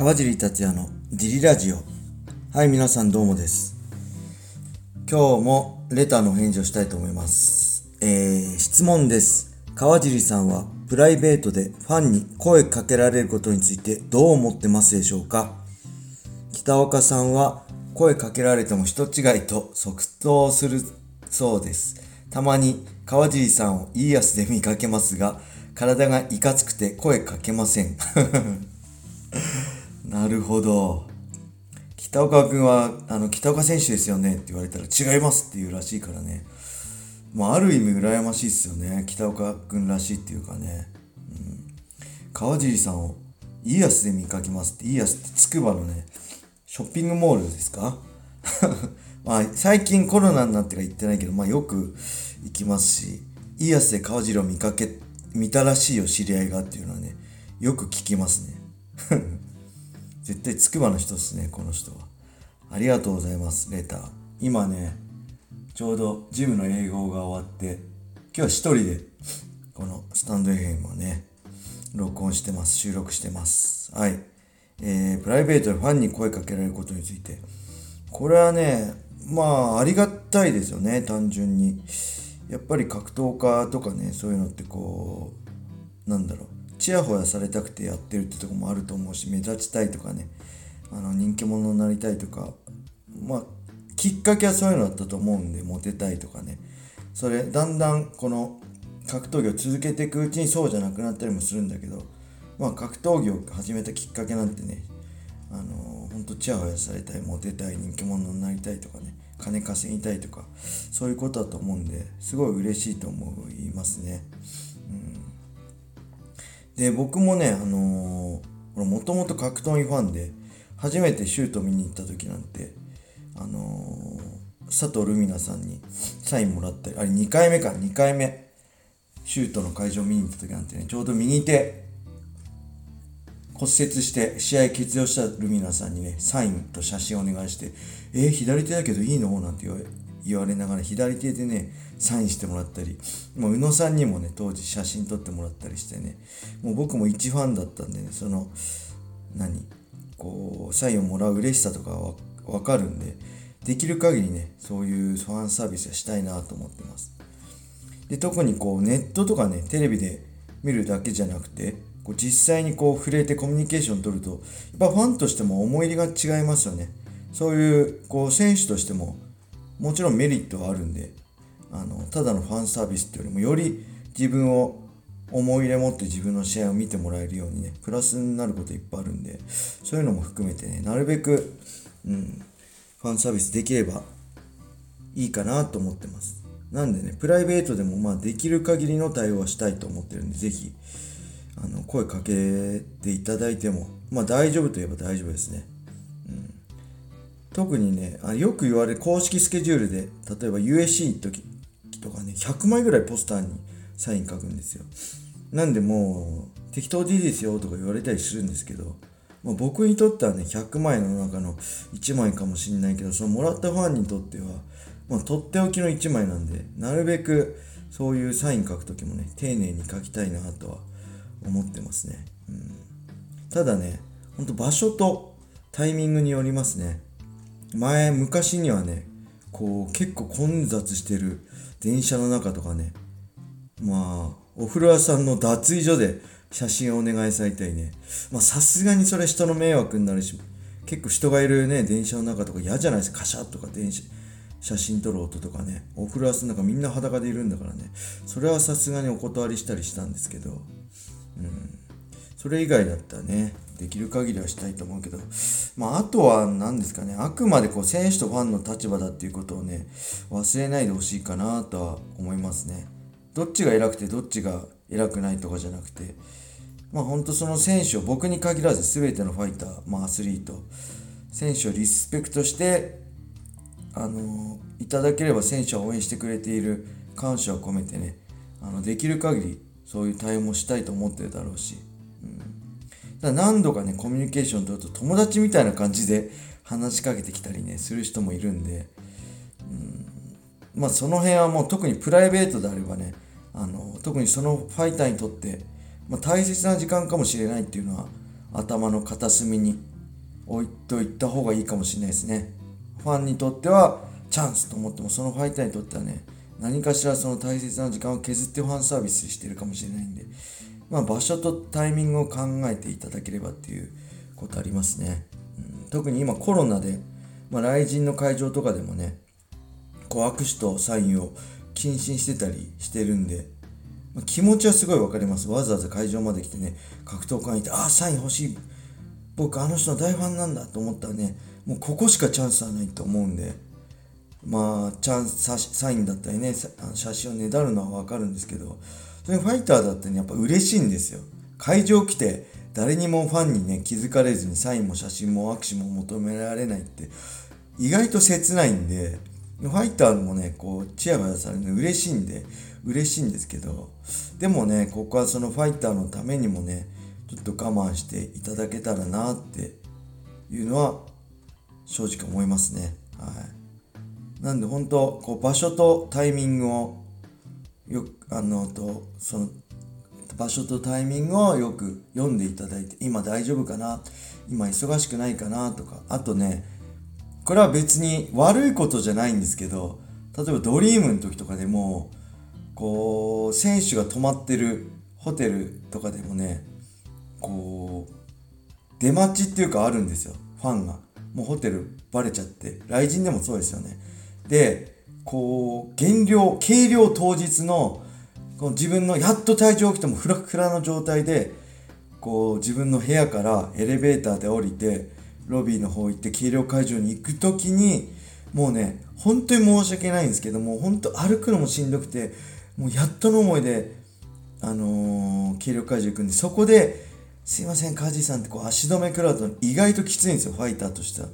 川尻達也のジリラジオ。はい皆さんどうもです。今日もレターの返事をしたいと思います。えー、質問です。川尻さんはプライベートでファンに声かけられることについてどう思ってますでしょうか？北岡さんは声かけられても人違いと即答するそうです。たまに川尻さんをいいやつで見かけますが体がいかつくて声かけません。なるほど。北岡君は、あの、北岡選手ですよね？って言われたら違いますって言うらしいからね。まあ、ある意味羨ましいっすよね。北岡君らしいっていうかね。うん、川尻さんを、イーヤスで見かけますって、イーヤスってつくばのね、ショッピングモールですか？まあ、最近コロナになってから行ってないけど、まあよく行きますし、イーヤスで川尻を見かけ、見たらしいよ、知り合いがっていうのはね、よく聞きますね。絶対つくばの人ですね、この人は。ありがとうございます、レター。今ね、ちょうどジムの英語が終わって、今日は一人で、このスタンド FM をね、録音してます、収録してます。はい。えー、プライベートでファンに声かけられることについて。これはね、まあ、ありがたいですよね、単純に。やっぱり格闘家とかね、そういうのってこう、なんだろう。ちやほやされたくてやってるってとこもあると思うし目立ちたいとかね。あの人気者になりたいとか。まあきっかけはそういうのだったと思うんでモテたいとかね。それだんだんこの格闘技を続けていくうちにそうじゃなくなったりもするんだけどまあ格闘技を始めたきっかけなんてねあのー、ほんとちやほやされたいモテたい人気者になりたいとかね。金稼ぎたいとかそういうことだと思うんですごい嬉しいと思いますね。で、僕もね、あのー、もともと格闘技ファンで、初めてシュート見に行った時なんて、あのー、佐藤ルミナさんにサインもらったり、あれ2回目か、2回目、シュートの会場見に行った時なんてね、ちょうど右手、骨折して試合欠場したルミナさんにね、サインと写真をお願いして、えー、左手だけどいいの？なんて言われ言われながら左手でねサインしてもらったりもう宇野さんにもね当時写真撮ってもらったりしてねもう僕も一ファンだったんでねその何こうサインをもらう嬉しさとかは分かるんでできる限りねそういうファンサービスはしたいなと思ってます。で特にこうネットとかねテレビで見るだけじゃなくてこう実際にこう触れてコミュニケーション取るとやっぱファンとしても思い入れが違いますよね。そういうこう選手としてももちろんメリットはあるんであのただのファンサービスっていうよりもより自分を思い入れ持って自分の試合を見てもらえるようにねプラスになることいっぱいあるんでそういうのも含めてねなるべく、うん、ファンサービスできればいいかなと思ってます。なんでねプライベートでもまあできる限りの対応はしたいと思ってるんで是非あの声かけていただいてもまあ大丈夫といえば大丈夫ですね。特にねあよく言われる公式スケジュールで例えば USC の時とかね100枚ぐらいポスターにサイン書くんですよ。なんでもう適当でいいですよとか言われたりするんですけど、まあ、僕にとってはね100枚の中の1枚かもしんないけどそのもらったファンにとっては、まあ、とっておきの1枚なんでなるべくそういうサイン書く時もね丁寧に書きたいなとは思ってますね、うん、ただねほんと場所とタイミングによりますね。前昔にはねこう結構混雑してる電車の中とかねまあお風呂屋さんの脱衣所で写真をお願いされたりねまあさすがにそれ人の迷惑になるし結構人がいるね電車の中とか嫌じゃないですか。カシャッとか電車写真撮る音とかね。お風呂屋さんなんかみんな裸でいるんだからね。それはさすがにお断りしたりしたんですけどうん。それ以外だったらね。できる限りはしたいと思うけど、まあ、あとは何ですかね、あくまでこう選手とファンの立場だっていうことをね、忘れないでほしいかなとは思いますね。どっちが偉くてどっちが偉くないとかじゃなくて、まあ本当その選手を僕に限らず全てのファイター、まあアスリート、選手をリスペクトして、あのいただければ選手は応援してくれている感謝を込めてね、あのできる限りそういう対応もしたいと思ってるだろうし、だ何度かね、コミュニケーション取ると友達みたいな感じで話しかけてきたりね、する人もいるんで、うん、まあその辺はもう特にプライベートであればね、あの特にそのファイターにとって、まあ、大切な時間かもしれないっていうのは頭の片隅に置いといた方がいいかもしれないですね。ファンにとってはチャンスと思っても、そのファイターにとってはね、何かしらその大切な時間を削ってファンサービスしてるかもしれないんで、まあ、場所とタイミングを考えていただければっていうことありますね。うん、特に今コロナで、まあ、来人の会場とかでもね、こう握手とサインを謹慎してたりしてるんで、まあ、気持ちはすごいわかります。わざわざ会場まで来てね、格闘家にいて、ああ、サイン欲しい。僕、あの人の大ファンなんだと思ったらね、もうここしかチャンスはないと思うんで、まあ、チャンス、サインだったりね、写真をねだるのはわかるんですけど、それファイターだってね、やっぱ嬉しいんですよ。会場来て、誰にもファンにね、気づかれずにサインも写真も握手も求められないって、意外と切ないんで、ファイターもね、こう、チヤホヤされるの嬉しいんで、嬉しいんですけど、でもね、ここはそのファイターのためにもね、ちょっと我慢していただけたらなっていうのは、正直思いますね。はい。なんで本当、こう、場所とタイミングを、よ、あの、と、その、場所とタイミングをよく読んでいただいて、今大丈夫かな今忙しくないかなとか、あとね、これは別に悪いことじゃないんですけど、例えばドリームの時とかでも、こう、選手が泊まってるホテルとかでもね、こう、出待ちっていうかあるんですよ、ファンが。もうホテルバレちゃって、来人でもそうですよね。で、こう、減量、計量当日の、この自分のやっと体調起きてもフラフラの状態で、こう自分の部屋からエレベーターで降りて、ロビーの方行って計量会場に行く時に、もうね、本当に申し訳ないんですけども、本当歩くのもしんどくて、もうやっとの思いで、あのー、計量会場行くんで、そこで、すいません、カジさんってこう足止め食らうと意外ときついんですよ、ファイターとしては。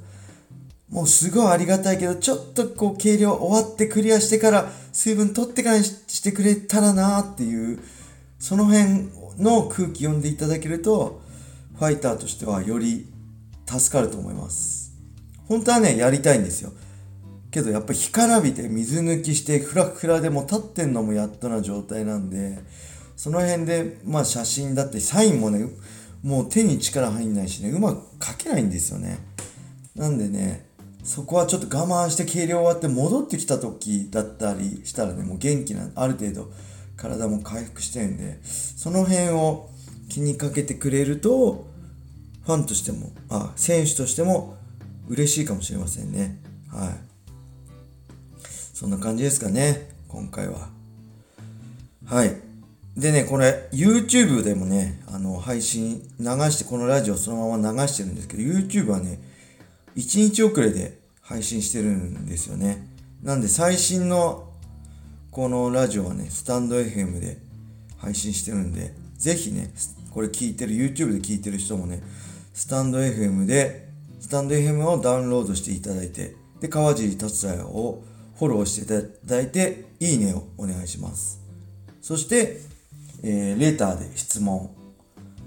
もうすごいありがたいけど、ちょっとこう計量終わってクリアしてから水分取ってからしてくれたらなっていう、その辺の空気読んでいただけると、ファイターとしてはより助かると思います。本当はね、やりたいんですよ。けどやっぱ干からびて水抜きしてフラフラでも立ってんのもやっとな状態なんで、その辺で、まあ写真だってサインもね、もう手に力入んないしね、うまく書けないんですよね。なんでね、そこはちょっと我慢して計量終わって戻ってきた時だったりしたらね、もう元気な、ある程度体も回復してるんで、その辺を気にかけてくれると、ファンとしても、あ、選手としても嬉しいかもしれませんね。はい。そんな感じですかね、今回は。はい。でね、これ、YouTube でもね、あの、配信流して、このラジオそのまま流してるんですけど、YouTube はね、1日遅れで配信してるんですよね。なんで最新のこのラジオはね、スタンド FM で配信してるんで、ぜひね、これ聞いてる、YouTube で聞いてる人もね、スタンド FM で、スタンド FM をダウンロードしていただいて、で、川尻達也をフォローしていただいて、いいねをお願いします。そして、えー、レターで質問、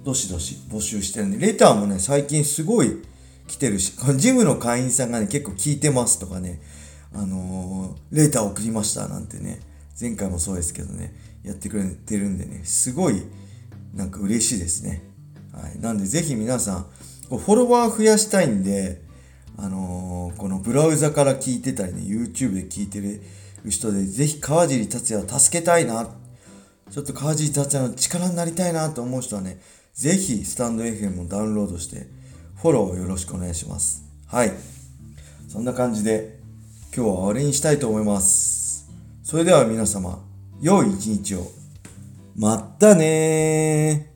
どしどし募集してるんで、レターもね、最近すごい来てるし、ジムの会員さんがね、結構聞いてますとかね、あのー、レーター送りましたなんてね、前回もそうですけどね、やってくれてるんでね、すごい、なんか嬉しいですね。はい。なんで、ぜひ皆さん、フォロワー増やしたいんで、あのー、このブラウザから聞いてたりね、YouTube で聞いてる人で、ぜひ川尻達也を助けたいな、ちょっと川尻達也の力になりたいなと思う人はね、ぜひスタンド FM をダウンロードして、フォローよろしくお願いします。はい。そんな感じで今日は終わりにしたいと思います。それでは皆様、良い一日を。まったねー